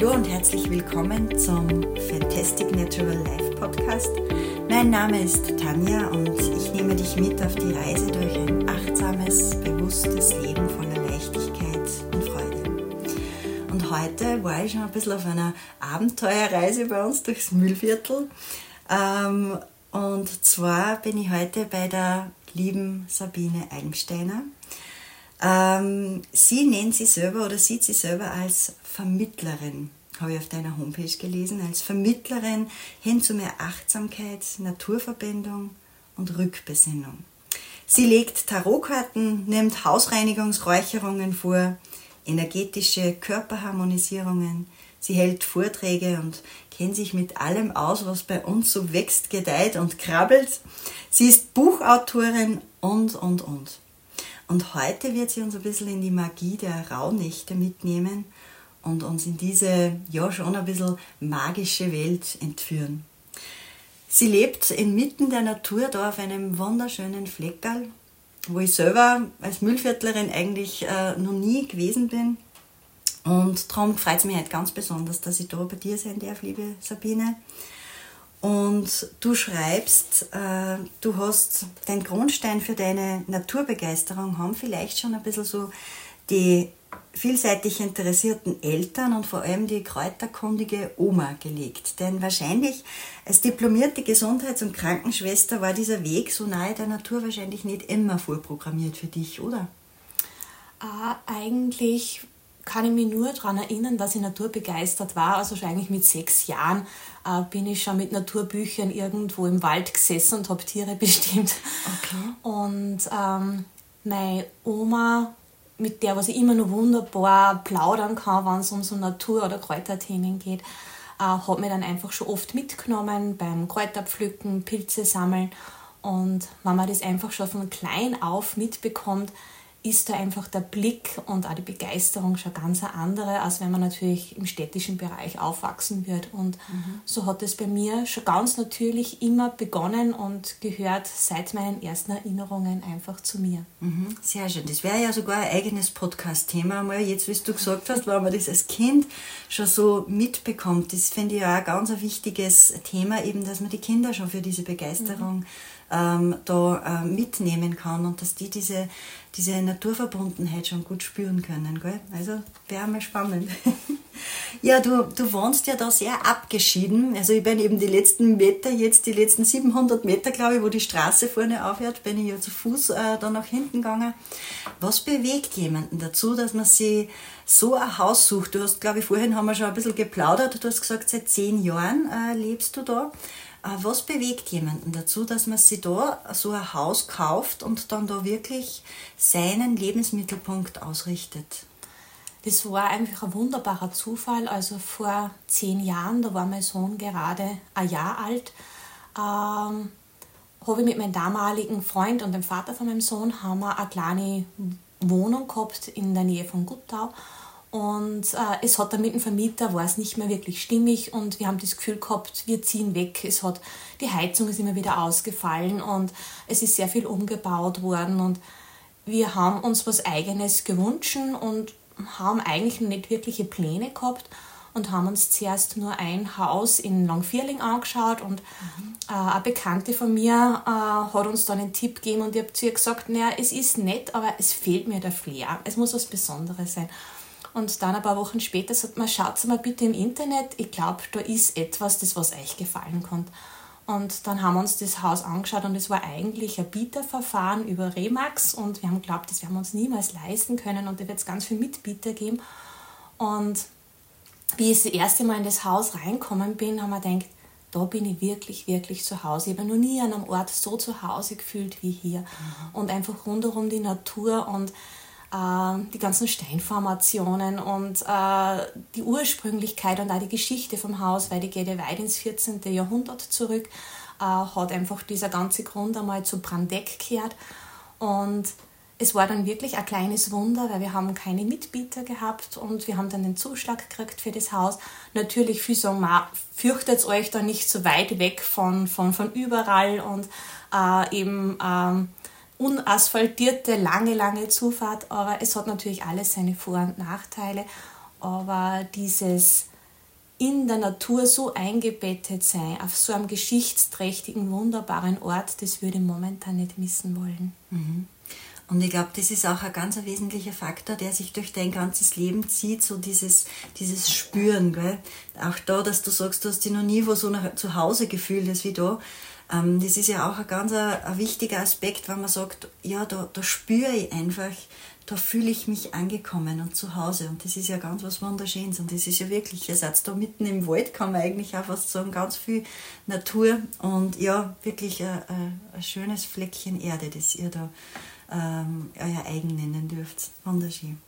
Hallo und herzlich willkommen zum Fantastic Natural Life Podcast. Mein Name ist Tanja und ich nehme dich mit auf die Reise durch ein achtsames, bewusstes Leben voller Leichtigkeit und Freude. Und heute war ich schon ein bisschen auf einer Abenteuerreise bei uns durchs Mühlviertel. Ähm, und zwar bin ich heute bei der lieben Sabine Eigensteiner. Ähm, sie nennt sie selber oder sieht sie selber als Vermittlerin, habe ich auf deiner Homepage gelesen, als Vermittlerin hin zu mehr Achtsamkeit, Naturverbindung und Rückbesinnung. Sie legt Tarotkarten, nimmt Hausreinigungsräucherungen vor, energetische Körperharmonisierungen. Sie hält Vorträge und kennt sich mit allem aus, was bei uns so wächst, gedeiht und krabbelt. Sie ist Buchautorin und, und, und. Und heute wird sie uns ein bisschen in die Magie der Rauhnächte mitnehmen und uns in diese ja schon ein bisschen magische Welt entführen. Sie lebt inmitten der Natur da auf einem wunderschönen Fleckerl, wo ich selber als Müllviertlerin eigentlich äh, noch nie gewesen bin. Und darum freut es mich halt ganz besonders, dass ich da bei dir sein darf, liebe Sabine. Und du schreibst, äh, du hast den Grundstein für deine Naturbegeisterung, haben vielleicht schon ein bisschen so die vielseitig interessierten Eltern und vor allem die kräuterkundige Oma gelegt. Denn wahrscheinlich als diplomierte Gesundheits- und Krankenschwester war dieser Weg so nahe der Natur wahrscheinlich nicht immer vorprogrammiert für dich, oder? Äh, eigentlich kann ich mich nur daran erinnern, dass ich naturbegeistert war. Also schon eigentlich mit sechs Jahren äh, bin ich schon mit Naturbüchern irgendwo im Wald gesessen und habe Tiere bestimmt. Okay. Und ähm, meine Oma mit der was ich immer noch wunderbar plaudern kann, wenn es um so Natur- oder Kräuterthemen geht, äh, hat mir dann einfach schon oft mitgenommen beim Kräuterpflücken, Pilze sammeln. Und wenn man das einfach schon von klein auf mitbekommt, ist da einfach der Blick und auch die Begeisterung schon ganz eine andere, als wenn man natürlich im städtischen Bereich aufwachsen wird. Und mhm. so hat es bei mir schon ganz natürlich immer begonnen und gehört seit meinen ersten Erinnerungen einfach zu mir. Mhm. Sehr schön. Das wäre ja sogar ein eigenes Podcast-Thema mal. Jetzt, wie du gesagt hast, wenn man das als Kind schon so mitbekommt, das finde ich ja auch ein ganz wichtiges Thema, eben, dass man die Kinder schon für diese Begeisterung mhm ähm, da äh, mitnehmen kann und dass die diese, diese Naturverbundenheit schon gut spüren können. Gell? Also wäre mal spannend. ja, du, du wohnst ja da sehr abgeschieden. Also ich bin eben die letzten Meter, jetzt die letzten 700 Meter, glaube ich, wo die Straße vorne aufhört, bin ich ja zu Fuß äh, da nach hinten gegangen. Was bewegt jemanden dazu, dass man sich so ein Haus sucht? Du hast, glaube ich, vorhin haben wir schon ein bisschen geplaudert. Du hast gesagt, seit zehn Jahren äh, lebst du da. Äh, was bewegt jemanden dazu, dass man sich da so ein Haus kauft und dann da wirklich seinen Lebensmittelpunkt ausrichtet? Das war einfach ein wunderbarer Zufall. Also vor zehn Jahren, da war mein Sohn gerade ein Jahr alt, ähm, habe ich mit meinem damaligen Freund und dem Vater von meinem Sohn haben wir eine kleine Wohnung gehabt in der Nähe von Guttau. Und äh, es hat dann mit dem Vermieter war es nicht mehr wirklich stimmig und wir haben das Gefühl gehabt, wir ziehen weg. Es hat die Heizung ist immer wieder ausgefallen und es ist sehr viel umgebaut worden und wir haben uns was Eigenes gewünscht und haben eigentlich nicht wirkliche Pläne gehabt und haben uns zuerst nur ein Haus in Langvierling angeschaut und mhm. äh, eine Bekannte von mir äh, hat uns dann einen Tipp gegeben und ich habe zu ihr gesagt, naja, es ist nett, aber es fehlt mir der Flair. Es muss was Besonderes sein. Und dann ein paar Wochen später sagt man, schaut mal bitte im Internet, ich glaube, da ist etwas, das was euch gefallen kann. Und dann haben wir uns das Haus angeschaut und es war eigentlich ein Bieterverfahren über Remax und wir haben geglaubt, das werden wir uns niemals leisten können und da wird es ganz viele Mitbieter geben. Und wie ich das erste Mal in das Haus reinkommen bin, haben wir gedacht, da bin ich wirklich, wirklich zu Hause. Ich habe noch nie an einem Ort so zu Hause gefühlt wie hier. Mhm. Und einfach rundherum die Natur und die ganzen Steinformationen und äh, die Ursprünglichkeit und auch die Geschichte vom Haus, weil die geht ja weit ins 14. Jahrhundert zurück, äh, hat einfach dieser ganze Grund einmal zu Brandeck gekehrt und es war dann wirklich ein kleines Wunder, weil wir haben keine Mitbieter gehabt und wir haben dann den Zuschlag gekriegt für das Haus. Natürlich, viele sagen, fürchtet euch da nicht so weit weg von, von, von überall und äh, eben ähm, unasphaltierte, lange, lange Zufahrt, aber es hat natürlich alles seine Vor- und Nachteile. Aber dieses in der Natur so eingebettet sein, auf so einem geschichtsträchtigen, wunderbaren Ort, das würde ich momentan nicht missen wollen. Mhm. Und ich glaube, das ist auch ein ganz wesentlicher Faktor, der sich durch dein ganzes Leben zieht, so dieses, dieses Spüren. Gell? Auch da, dass du sagst, du hast dich noch nie wo so nach, zu Hause gefühlt ist wie da. Ähm, das ist ja auch ein ganz ein, ein wichtiger Aspekt, wenn man sagt, ja, da, da spüre ich einfach, da fühle ich mich angekommen und zu Hause. Und das ist ja ganz was Wunderschönes. Und das ist ja wirklich, ihr seid da mitten im Wald, kann man eigentlich auch fast sagen, ganz viel Natur und ja, wirklich ein, ein, ein schönes Fleckchen Erde, das ihr da ähm, euer eigen nennen dürft. Wunderschön.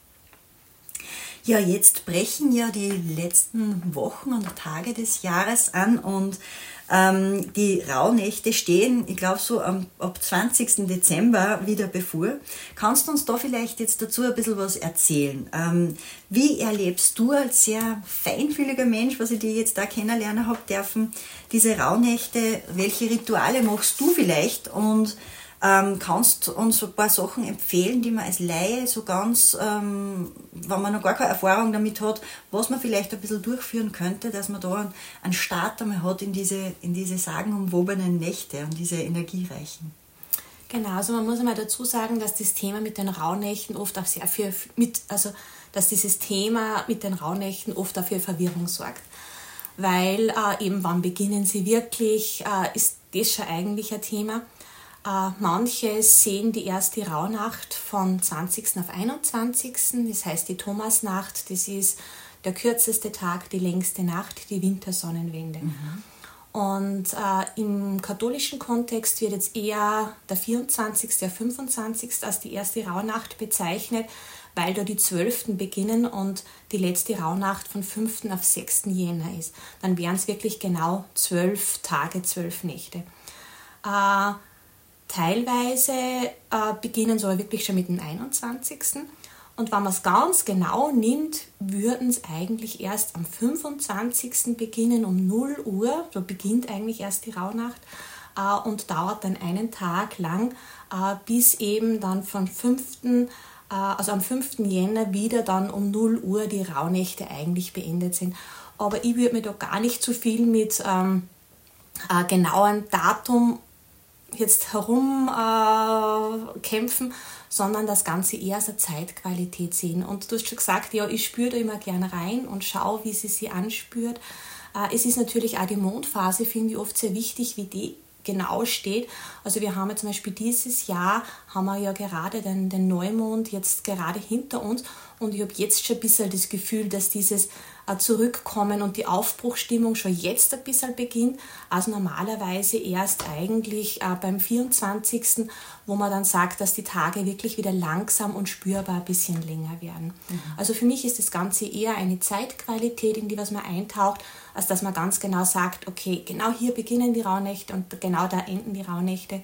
Ja, jetzt brechen ja die letzten Wochen und Tage des Jahres an und ähm, die Rauhnächte stehen, ich glaube, so am, ab 20. Dezember wieder bevor. Kannst du uns da vielleicht jetzt dazu ein bisschen was erzählen? Ähm, wie erlebst du als sehr feinfühliger Mensch, was ich dir jetzt da kennenlernen habe dürfen, diese Rauhnächte? Welche Rituale machst du vielleicht? Und ähm, kannst du uns ein paar Sachen empfehlen, die man als Laie so ganz, ähm, wenn man noch gar keine Erfahrung damit hat, was man vielleicht ein bisschen durchführen könnte, dass man da einen Start einmal hat in diese, in diese sagenumwobenen Nächte und diese energiereichen? Genau, also man muss einmal dazu sagen, dass das Thema mit den Rauhnächten oft auch sehr viel mit, also dass dieses Thema mit den Rauhnächten oft dafür Verwirrung sorgt. Weil äh, eben wann beginnen sie wirklich, äh, ist das schon eigentlich ein Thema. Äh, manche sehen die erste Rauhnacht von 20. auf 21. Das heißt die Thomasnacht, das ist der kürzeste Tag, die längste Nacht, die Wintersonnenwende. Mhm. Und äh, im katholischen Kontext wird jetzt eher der 24., der 25. als die erste Rauhnacht bezeichnet, weil da die Zwölften beginnen und die letzte Rauhnacht von 5. auf 6. Jänner ist. Dann wären es wirklich genau zwölf Tage, zwölf Nächte. Äh, Teilweise äh, beginnen aber wirklich schon mit dem 21. Und wenn man es ganz genau nimmt, würden es eigentlich erst am 25. beginnen um 0 Uhr. Da beginnt eigentlich erst die Rauhnacht äh, und dauert dann einen Tag lang, äh, bis eben dann von 5. Äh, also am 5. Jänner wieder dann um 0 Uhr die Rauhnächte eigentlich beendet sind. Aber ich würde mir da gar nicht zu so viel mit ähm, äh, genauen Datum jetzt herumkämpfen, äh, sondern das Ganze eher als eine Zeitqualität sehen. Und du hast schon gesagt, ja, ich spüre da immer gerne rein und schaue, wie sie sie anspürt. Äh, es ist natürlich auch die Mondphase, finde ich oft sehr wichtig, wie die genau steht. Also wir haben ja zum Beispiel dieses Jahr, haben wir ja gerade den, den Neumond jetzt gerade hinter uns und ich habe jetzt schon ein bisschen das Gefühl, dass dieses Zurückkommen und die Aufbruchstimmung schon jetzt ein bisschen beginnt, also normalerweise erst eigentlich äh, beim 24., wo man dann sagt, dass die Tage wirklich wieder langsam und spürbar ein bisschen länger werden. Mhm. Also für mich ist das Ganze eher eine Zeitqualität, in die was man eintaucht, als dass man ganz genau sagt, okay, genau hier beginnen die Rauhnächte und genau da enden die Rauhnächte.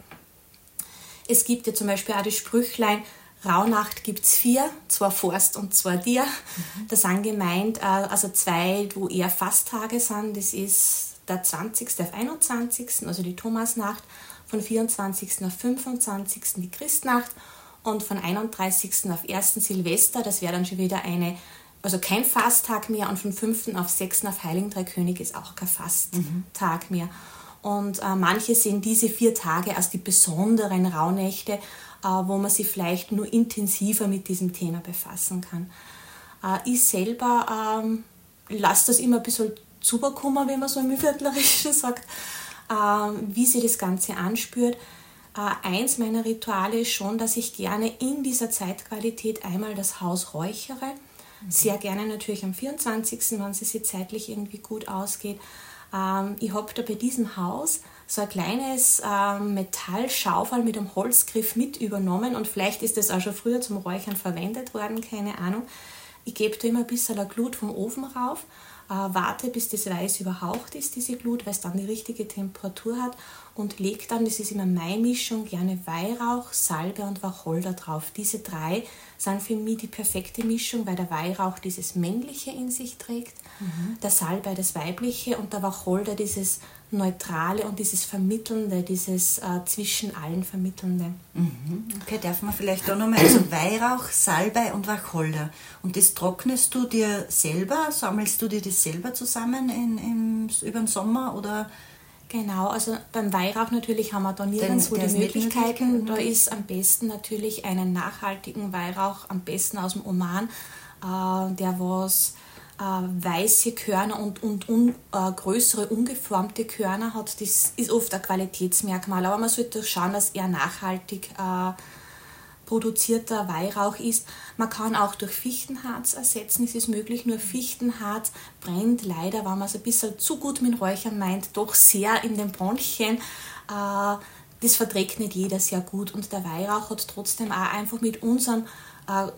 Es gibt ja zum Beispiel auch das Sprüchlein, Rauhnacht gibt es vier, zwei Forst und zwei Dir. Mhm. Das sind gemeint, äh, also zwei, wo eher Fasttage sind. Das ist der 20. auf 21., also die Thomasnacht, von 24. auf 25. die Christnacht und von 31. auf 1. Silvester, das wäre dann schon wieder eine, also kein Fasttag mehr und von 5. auf 6. auf Heiligen Drei König ist auch kein Fasttag mhm. mehr. Und äh, manche sehen diese vier Tage als die besonderen Rauhnächte, wo man sich vielleicht nur intensiver mit diesem Thema befassen kann. Äh, ich selber ähm, lasse das immer ein bisschen zuberkommen, wenn man so im Viertlerischen sagt, ähm, wie sich das Ganze anspürt. Äh, eins meiner Rituale ist schon, dass ich gerne in dieser Zeitqualität einmal das Haus räuchere. Mhm. Sehr gerne natürlich am 24., wenn es sich zeitlich irgendwie gut ausgeht. Ähm, ich habe da bei diesem Haus so ein kleines ähm, Metallschaufel mit einem Holzgriff mit übernommen und vielleicht ist das auch schon früher zum Räuchern verwendet worden, keine Ahnung. Ich gebe da immer ein bisschen Glut vom Ofen rauf, äh, warte bis das Weiß überhaucht ist, diese Glut, weil es dann die richtige Temperatur hat und lege dann, das ist immer meine Mischung, gerne Weihrauch, Salbe und Wacholder drauf. Diese drei sind für mich die perfekte Mischung, weil der Weihrauch dieses Männliche in sich trägt, mhm. der Salbei das Weibliche und der Wacholder dieses Neutrale und dieses Vermittelnde, dieses äh, zwischen allen Vermittelnde. Mhm. Okay, darf man vielleicht auch nochmal, also Weihrauch, Salbei und Wacholder. Und das trocknest du dir selber, sammelst du dir das selber zusammen in, in, über den Sommer oder... Genau, also beim Weihrauch natürlich haben wir da nirgendwo die Möglichkeiten. Da ist am besten natürlich einen nachhaltigen Weihrauch, am besten aus dem Oman, äh, der was weiße Körner und, und un, äh, größere ungeformte Körner hat, das ist oft ein Qualitätsmerkmal. Aber man sollte schauen, dass er nachhaltig äh, produzierter Weihrauch ist. Man kann auch durch Fichtenharz ersetzen, es ist möglich, nur Fichtenharz brennt leider, wenn man es ein bisschen zu gut mit Räuchern meint, doch sehr in den Bronchien. Äh, das verträgt nicht jeder sehr gut und der Weihrauch hat trotzdem auch einfach mit unserem äh,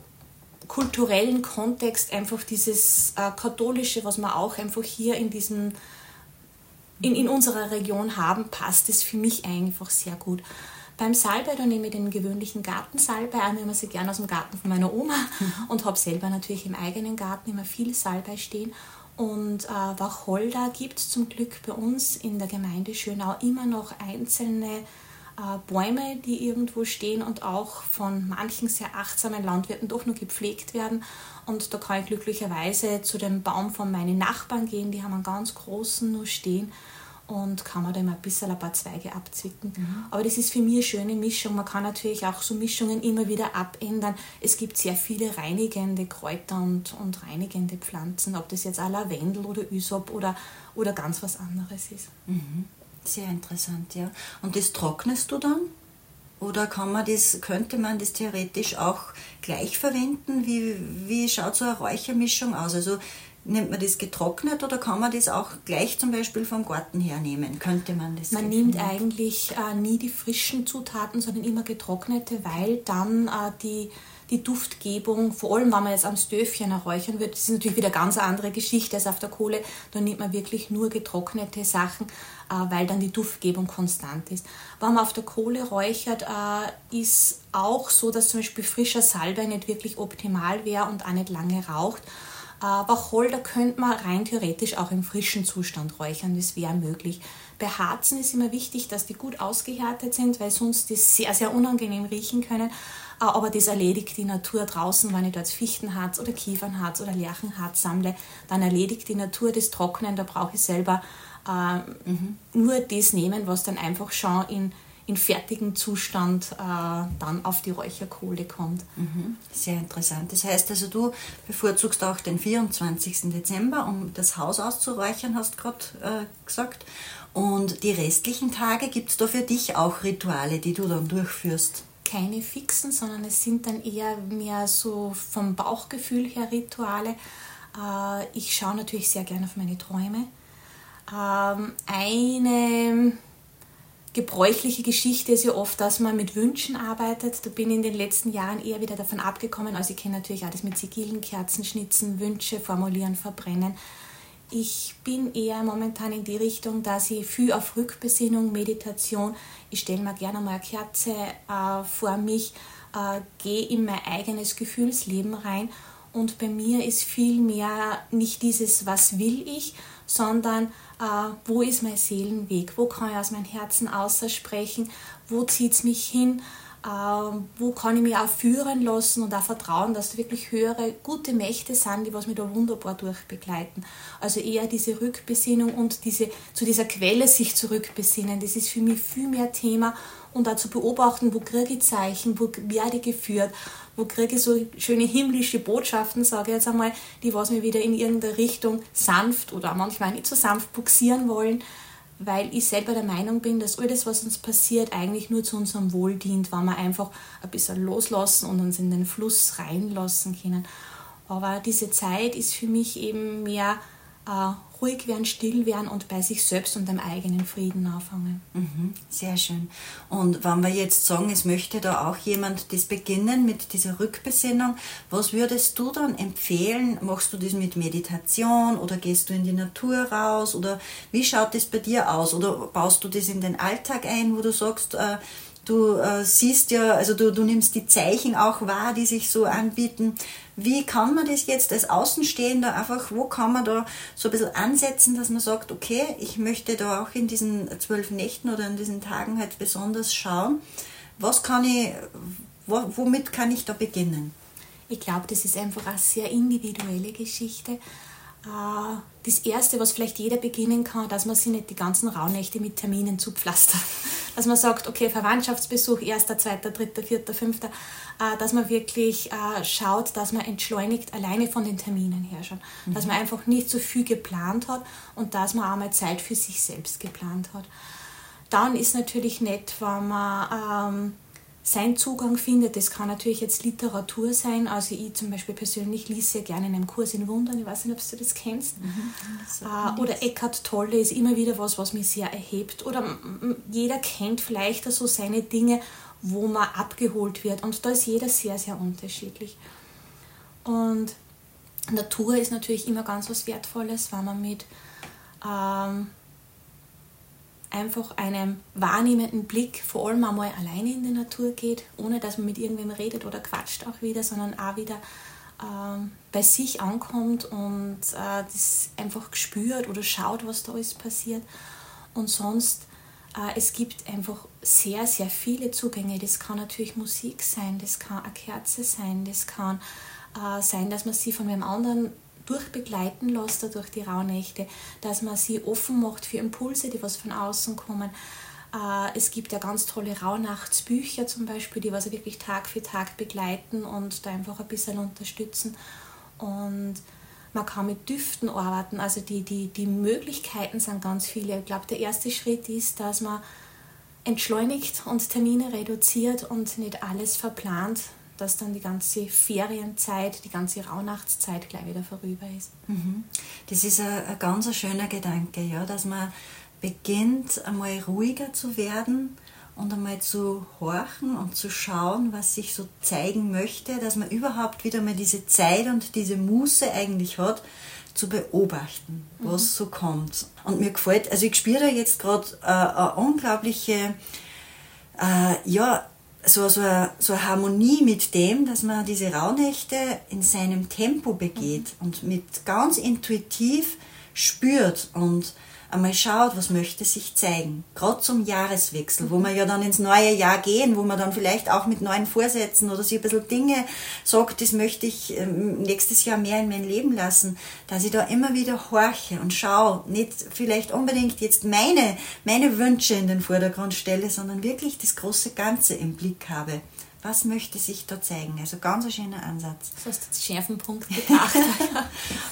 kulturellen Kontext einfach dieses äh, katholische, was wir auch einfach hier in diesem in, in unserer Region haben, passt es für mich einfach sehr gut. Beim Salbei, da nehme ich den gewöhnlichen Gartensalbei an, nehme sie gerne aus dem Garten von meiner Oma und habe selber natürlich im eigenen Garten immer viele Salbei stehen. Und äh, Wacholder gibt es zum Glück bei uns in der Gemeinde Schönau immer noch einzelne Bäume, die irgendwo stehen und auch von manchen sehr achtsamen Landwirten doch nur gepflegt werden. Und da kann ich glücklicherweise zu dem Baum von meinen Nachbarn gehen, die haben einen ganz großen nur stehen und kann man da immer ein bisschen ein paar Zweige abzwicken. Mhm. Aber das ist für mich eine schöne Mischung. Man kann natürlich auch so Mischungen immer wieder abändern. Es gibt sehr viele reinigende Kräuter und, und reinigende Pflanzen, ob das jetzt Lavendel oder Ysop oder, oder ganz was anderes ist. Mhm. Sehr interessant, ja. Und das trocknest du dann? Oder kann man das, könnte man das theoretisch auch gleich verwenden? Wie, wie schaut so eine Räuchermischung aus? Also nimmt man das getrocknet oder kann man das auch gleich zum Beispiel vom Garten hernehmen? Könnte man das? Man nimmt eigentlich äh, nie die frischen Zutaten, sondern immer getrocknete, weil dann äh, die die Duftgebung, vor allem wenn man jetzt am Stöfchen räuchern wird, das ist natürlich wieder eine ganz andere Geschichte als auf der Kohle. Da nimmt man wirklich nur getrocknete Sachen, äh, weil dann die Duftgebung konstant ist. Wenn man auf der Kohle räuchert, äh, ist auch so, dass zum Beispiel frischer Salbei nicht wirklich optimal wäre und auch nicht lange raucht. Äh, Wacholder könnte man rein theoretisch auch im frischen Zustand räuchern, das wäre möglich. Bei Harzen ist immer wichtig, dass die gut ausgehärtet sind, weil sonst die sehr, sehr unangenehm riechen können. Aber das erledigt die Natur draußen, wenn ich dort Fichtenharz oder Kiefernharz oder Lärchenharz sammle, dann erledigt die Natur das Trocknen, da brauche ich selber äh, mhm. nur das nehmen, was dann einfach schon in, in fertigem Zustand äh, dann auf die Räucherkohle kommt. Mhm. Sehr interessant. Das heißt also, du bevorzugst auch den 24. Dezember, um das Haus auszuräuchern, hast du gerade äh, gesagt. Und die restlichen Tage gibt es da für dich auch Rituale, die du dann durchführst? Keine fixen, sondern es sind dann eher mehr so vom Bauchgefühl her Rituale. Äh, ich schaue natürlich sehr gerne auf meine Träume. Ähm, eine gebräuchliche Geschichte ist ja oft, dass man mit Wünschen arbeitet. Da bin ich in den letzten Jahren eher wieder davon abgekommen. Also ich kenne natürlich das mit Sigilen, Kerzen schnitzen, Wünsche formulieren, verbrennen. Ich bin eher momentan in die Richtung, dass ich viel auf Rückbesinnung, Meditation, ich stelle mir gerne mal eine Kerze äh, vor mich, äh, gehe in mein eigenes Gefühlsleben rein. Und bei mir ist viel mehr nicht dieses, was will ich, sondern äh, wo ist mein Seelenweg, wo kann ich aus meinem Herzen aussprechen, wo zieht es mich hin, wo kann ich mich auch führen lassen und auch vertrauen, dass da wirklich höhere, gute Mächte sind, die was mich da wunderbar durchbegleiten. Also eher diese Rückbesinnung und diese, zu dieser Quelle sich zurückbesinnen, das ist für mich viel mehr Thema und auch zu beobachten, wo kriege ich Zeichen, wo werde ich geführt, wo kriege ich so schöne himmlische Botschaften, sage ich jetzt einmal, die was mir wieder in irgendeine Richtung sanft oder manchmal nicht so sanft buxieren wollen weil ich selber der Meinung bin, dass alles, was uns passiert, eigentlich nur zu unserem Wohl dient, wenn wir einfach ein bisschen loslassen und uns in den Fluss reinlassen können. Aber diese Zeit ist für mich eben mehr ruhig werden, still werden und bei sich selbst und dem eigenen Frieden anfangen. Mhm, sehr schön. Und wenn wir jetzt sagen, es möchte da auch jemand das beginnen mit dieser Rückbesinnung, was würdest du dann empfehlen? Machst du das mit Meditation oder gehst du in die Natur raus oder wie schaut das bei dir aus? Oder baust du das in den Alltag ein, wo du sagst, äh, Du äh, siehst ja, also du, du nimmst die Zeichen auch wahr, die sich so anbieten. Wie kann man das jetzt als Außenstehender einfach, wo kann man da so ein bisschen ansetzen, dass man sagt, okay, ich möchte da auch in diesen zwölf Nächten oder in diesen Tagen halt besonders schauen, was kann ich, womit kann ich da beginnen? Ich glaube, das ist einfach eine sehr individuelle Geschichte. Äh, das Erste, was vielleicht jeder beginnen kann, dass man sich nicht die ganzen Rauhnächte mit Terminen zupflastert. Dass man sagt, okay, Verwandtschaftsbesuch, erster, zweiter, dritter, vierter, fünfter, äh, dass man wirklich äh, schaut, dass man entschleunigt alleine von den Terminen her schon. Mhm. Dass man einfach nicht so viel geplant hat und dass man auch mal Zeit für sich selbst geplant hat. Dann ist natürlich nett, wenn man ähm, seinen Zugang findet. Das kann natürlich jetzt Literatur sein. Also ich zum Beispiel persönlich lese sehr gerne in einem Kurs in Wundern. Ich weiß nicht, ob du das kennst. Mhm, das äh, oder Eckhart Tolle ist immer wieder was, was mich sehr erhebt. Oder jeder kennt vielleicht so seine Dinge, wo man abgeholt wird. Und da ist jeder sehr, sehr unterschiedlich. Und Natur ist natürlich immer ganz was Wertvolles, weil man mit ähm, einfach einem wahrnehmenden Blick vor allem einmal alleine in die Natur geht, ohne dass man mit irgendwem redet oder quatscht auch wieder, sondern auch wieder ähm, bei sich ankommt und äh, das einfach spürt oder schaut, was da alles passiert. Und sonst, äh, es gibt einfach sehr, sehr viele Zugänge. Das kann natürlich Musik sein, das kann eine Kerze sein, das kann äh, sein, dass man sie von einem anderen durchbegleiten lässt durch die Rauhnächte, dass man sie offen macht für Impulse, die was von außen kommen. Äh, es gibt ja ganz tolle Rauhnachtsbücher zum Beispiel, die was wirklich Tag für Tag begleiten und da einfach ein bisschen unterstützen. Und man kann mit Düften arbeiten, also die, die, die Möglichkeiten sind ganz viele. Ich glaube, der erste Schritt ist, dass man entschleunigt und Termine reduziert und nicht alles verplant, dass dann die ganze Ferienzeit, die ganze Rauhnachtszeit gleich wieder vorüber ist. Mhm. Das ist ein, ein ganz schöner Gedanke, ja, dass man beginnt einmal ruhiger zu werden und einmal zu horchen und zu schauen, was sich so zeigen möchte, dass man überhaupt wieder mal diese Zeit und diese Muße eigentlich hat, zu beobachten, was mhm. so kommt. Und mir gefällt, also ich spüre da jetzt gerade äh, eine unglaubliche äh, ja, so, so, so eine Harmonie mit dem, dass man diese Rauhnächte in seinem Tempo begeht mhm. und mit ganz intuitiv spürt und einmal schaut, was möchte sich zeigen. Gerade zum Jahreswechsel, wo wir ja dann ins neue Jahr gehen, wo man dann vielleicht auch mit neuen Vorsätzen oder sich ein bisschen Dinge sagt, das möchte ich ähm, nächstes Jahr mehr in mein Leben lassen, dass ich da immer wieder horche und schaue, nicht vielleicht unbedingt jetzt meine, meine Wünsche in den Vordergrund stelle, sondern wirklich das große Ganze im Blick habe was möchte sich da zeigen? Also ganz ein schöner Ansatz. Das hast du jetzt schärfen Punkt gebracht.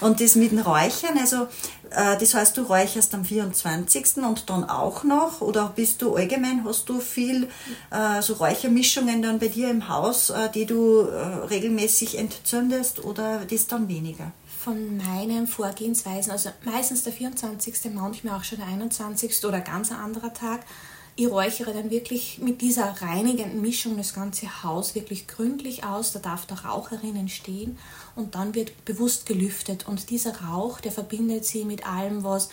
und das mit dem Räuchern, also äh, das heißt, du räucherst am 24. und dann auch noch? Oder bist du allgemein, hast du viel äh, so Räuchermischungen dann bei dir im Haus, äh, die du regelmäßig entzündest oder das dann weniger? Von meinen Vorgehensweisen, also meistens der 24., manchmal auch schon der 21. oder ganz ein anderer Tag, ich räuchere dann wirklich mit dieser reinigenden Mischung das ganze Haus wirklich gründlich aus. Da darf der Rauch herinnen stehen und dann wird bewusst gelüftet. Und dieser Rauch, der verbindet sie mit allem, was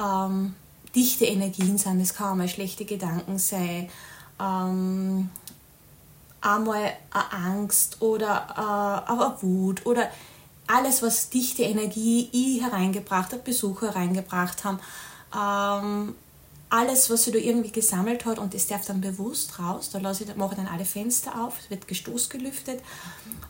ähm, dichte Energien sind. Das kann einmal schlechte Gedanken sein, ähm, einmal Angst oder äh, eine Wut oder alles, was dichte Energie ich hereingebracht habe, Besucher hereingebracht haben. Ähm, alles, was sie da irgendwie gesammelt hat und das darf dann bewusst raus. Da lasse ich, mache ich dann alle Fenster auf, es wird gestoßgelüftet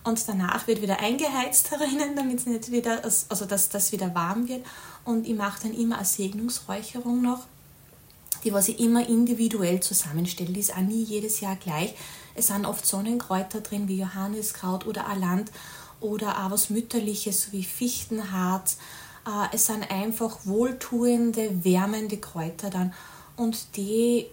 und danach wird wieder eingeheizt herinnen, damit es nicht wieder, also dass das wieder warm wird. Und ich mache dann immer eine Segnungsräucherung noch, die was ich immer individuell zusammenstelle. Die ist auch nie jedes Jahr gleich. Es sind oft Sonnenkräuter drin, wie Johanniskraut oder Alant oder auch was Mütterliches, wie Fichtenharz es sind einfach wohltuende, wärmende Kräuter dann. Und die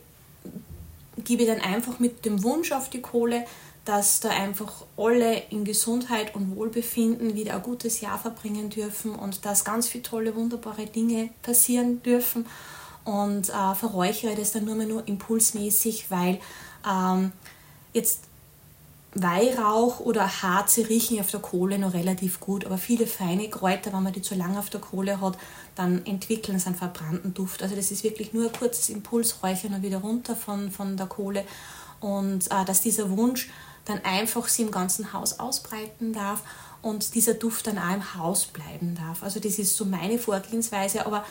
gebe ich dann einfach mit dem Wunsch auf die Kohle, dass da einfach alle in Gesundheit und Wohlbefinden wieder ein gutes Jahr verbringen dürfen und dass ganz viele tolle, wunderbare Dinge passieren dürfen. Und äh, verräuchere das dann nur mehr nur impulsmäßig, weil ähm, jetzt Weihrauch oder Harze riechen auf der Kohle noch relativ gut, aber viele feine Kräuter, wenn man die zu lange auf der Kohle hat, dann entwickeln sie einen verbrannten Duft. Also das ist wirklich nur ein kurzes Impulsräuchern und wieder runter von, von der Kohle. und äh, dass dieser Wunsch dann einfach sie im ganzen Haus ausbreiten darf und dieser Duft dann auch im Haus bleiben darf. Also das ist so meine Vorgehensweise, aber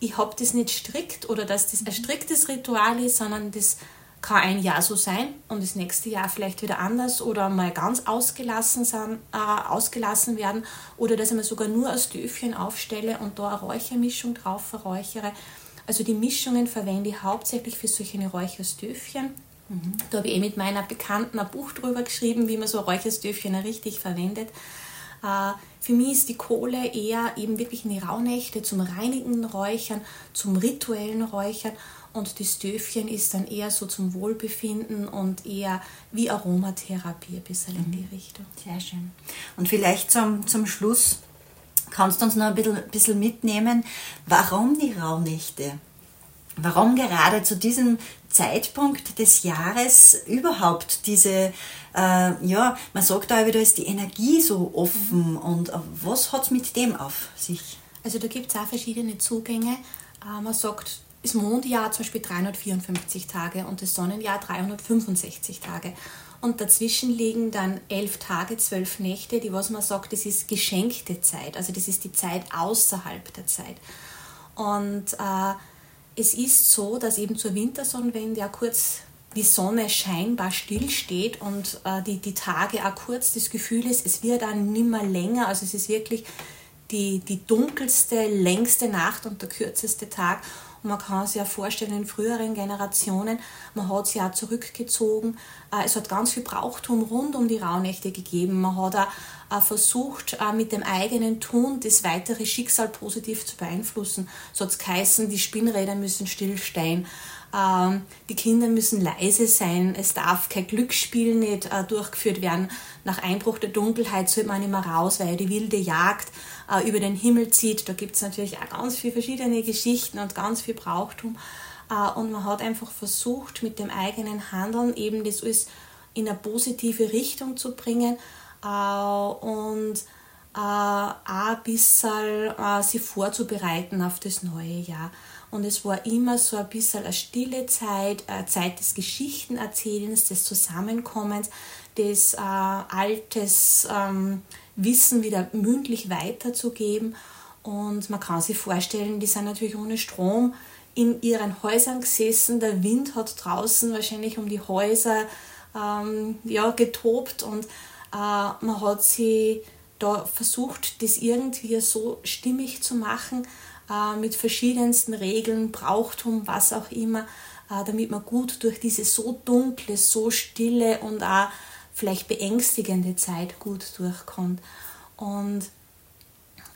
ich habe das nicht strikt oder dass das ein striktes Ritual ist, sondern das kann ein Jahr so sein und das nächste Jahr vielleicht wieder anders oder mal ganz ausgelassen, sein, äh, ausgelassen werden oder dass ich mir sogar nur aus Döfchen aufstelle und da eine Räuchermischung drauf verräuchere. Also die Mischungen verwende ich hauptsächlich für solche Räuchersdöfchen. Mhm. Da habe ich eh mit meiner Bekannten ein Buch drüber geschrieben, wie man so Räuchersdöfchen richtig verwendet. Äh, für mich ist die Kohle eher eben wirklich in die Rauhnächte zum reinigen Räuchern, zum rituellen Räuchern und das Döfchen ist dann eher so zum Wohlbefinden und eher wie Aromatherapie, ein bisschen in die mhm. Richtung. Sehr schön. Und vielleicht zum, zum Schluss kannst du uns noch ein bisschen, bisschen mitnehmen, warum die Rauhnächte? Warum gerade zu diesem Zeitpunkt des Jahres überhaupt diese, äh, ja, man sagt auch wieder, ist die Energie so offen mhm. und was hat es mit dem auf sich? Also da gibt es auch verschiedene Zugänge. Äh, man sagt, das Mondjahr zum Beispiel 354 Tage und das Sonnenjahr 365 Tage. Und dazwischen liegen dann elf Tage, zwölf Nächte, die was man sagt, das ist geschenkte Zeit. Also das ist die Zeit außerhalb der Zeit. Und äh, es ist so, dass eben zur Wintersonnenwende ja kurz die Sonne scheinbar stillsteht und äh, die, die Tage auch kurz das Gefühl ist, es wird dann nimmer länger. Also es ist wirklich die, die dunkelste, längste Nacht und der kürzeste Tag. Man kann sich ja vorstellen, in früheren Generationen, man hat sich ja zurückgezogen. Äh, es hat ganz viel Brauchtum rund um die Rauhnächte gegeben. Man hat auch versucht, äh, mit dem eigenen Tun das weitere Schicksal positiv zu beeinflussen. So hat geheißen, die Spinnräder müssen stillstehen. Ähm, die Kinder müssen leise sein, es darf kein Glücksspiel nicht äh, durchgeführt werden. Nach Einbruch der Dunkelheit sollte man mehr raus, weil die wilde Jagd äh, über den Himmel zieht. Da gibt es natürlich auch ganz viele verschiedene Geschichten und ganz viel Brauchtum. Äh, und man hat einfach versucht, mit dem eigenen Handeln eben das alles in eine positive Richtung zu bringen und auch ein bisschen sich vorzubereiten auf das neue Jahr. Und es war immer so ein bisschen eine stille Zeit, eine Zeit des Geschichtenerzählens, des Zusammenkommens, des äh, altes ähm, Wissen wieder mündlich weiterzugeben. Und man kann sich vorstellen, die sind natürlich ohne Strom in ihren Häusern gesessen. Der Wind hat draußen wahrscheinlich um die Häuser ähm, ja, getobt und äh, man hat sie da versucht, das irgendwie so stimmig zu machen, äh, mit verschiedensten Regeln, Brauchtum, was auch immer, äh, damit man gut durch diese so dunkle, so stille und auch vielleicht beängstigende Zeit gut durchkommt. Und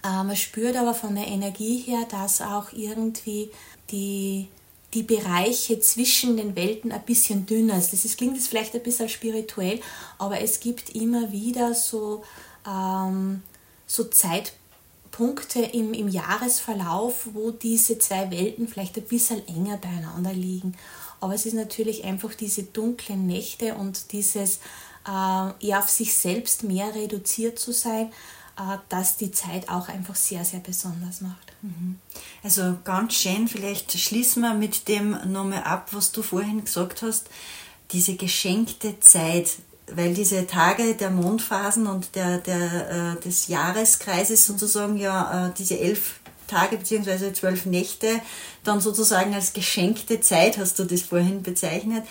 äh, man spürt aber von der Energie her, dass auch irgendwie die, die Bereiche zwischen den Welten ein bisschen dünner ist. Das ist, klingt jetzt vielleicht ein bisschen spirituell, aber es gibt immer wieder so, ähm, so Zeitpunkte, Punkte im, im Jahresverlauf, wo diese zwei Welten vielleicht ein bisschen enger beieinander liegen. Aber es ist natürlich einfach diese dunklen Nächte und dieses eher auf sich selbst mehr reduziert zu sein, äh, dass die Zeit auch einfach sehr, sehr besonders macht. Mhm. Also ganz schön, vielleicht schließen wir mit dem nochmal ab, was du vorhin gesagt hast, diese geschenkte Zeit weil diese Tage der Mondphasen und der, der, äh, des Jahreskreises sozusagen ja äh, diese elf Tage bzw. zwölf Nächte dann sozusagen als geschenkte Zeit, hast du das vorhin bezeichnet,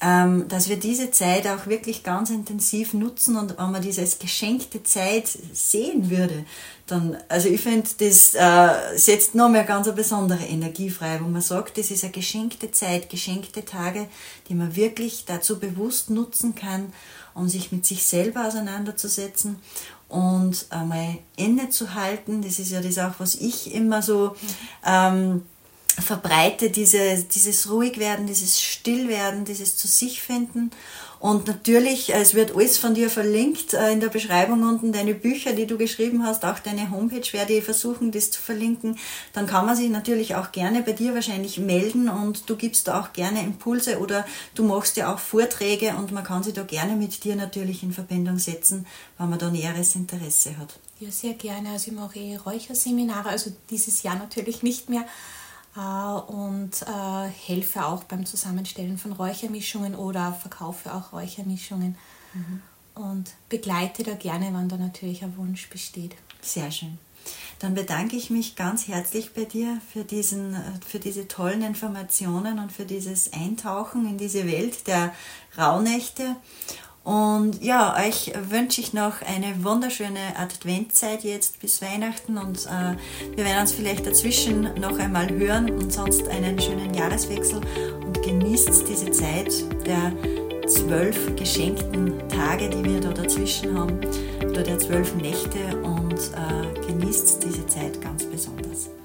dass wir diese Zeit auch wirklich ganz intensiv nutzen und wenn man diese als geschenkte Zeit sehen würde, dann, also ich finde, das äh, setzt nochmal ganz eine besondere Energie frei, wo man sagt, das ist eine geschenkte Zeit, geschenkte Tage, die man wirklich dazu bewusst nutzen kann, um sich mit sich selber auseinanderzusetzen und einmal innezuhalten. Das ist ja das auch, was ich immer so ähm, verbreite, diese, dieses Ruhigwerden, dieses Stillwerden, dieses zu sich finden. Und natürlich, es wird alles von dir verlinkt äh, in der Beschreibung unten, deine Bücher, die du geschrieben hast, auch deine Homepage, werde ich versuchen, das zu verlinken. Dann kann man sich natürlich auch gerne bei dir wahrscheinlich melden und du gibst da auch gerne Impulse oder du machst ja auch Vorträge und man kann sich da gerne mit dir natürlich in Verbindung setzen, wenn man da näheres Interesse hat. Ja, sehr gerne. Also ich mache eh Räucherseminare, also dieses Jahr natürlich nicht mehr äh, und äh, helfe auch beim Zusammenstellen von Räuchermischungen oder verkaufe auch Räuchermischungen mhm. und begleite da gerne, wann da natürlich ein Wunsch besteht. Sehr schön. Dann bedanke ich mich ganz herzlich bei dir für, diesen, für diese tollen Informationen und für dieses Eintauchen in diese Welt der Rauhnächte. Und ja, euch wünsche ich noch eine wunderschöne Adventzeit jetzt bis Weihnachten und äh, wir werden uns vielleicht dazwischen noch einmal hören und sonst einen schönen Jahreswechsel und genießt diese Zeit der zwölf geschenkten Tage, die wir da dazwischen haben, oder der zwölf Nächte und äh, genießt diese Zeit ganz besonders.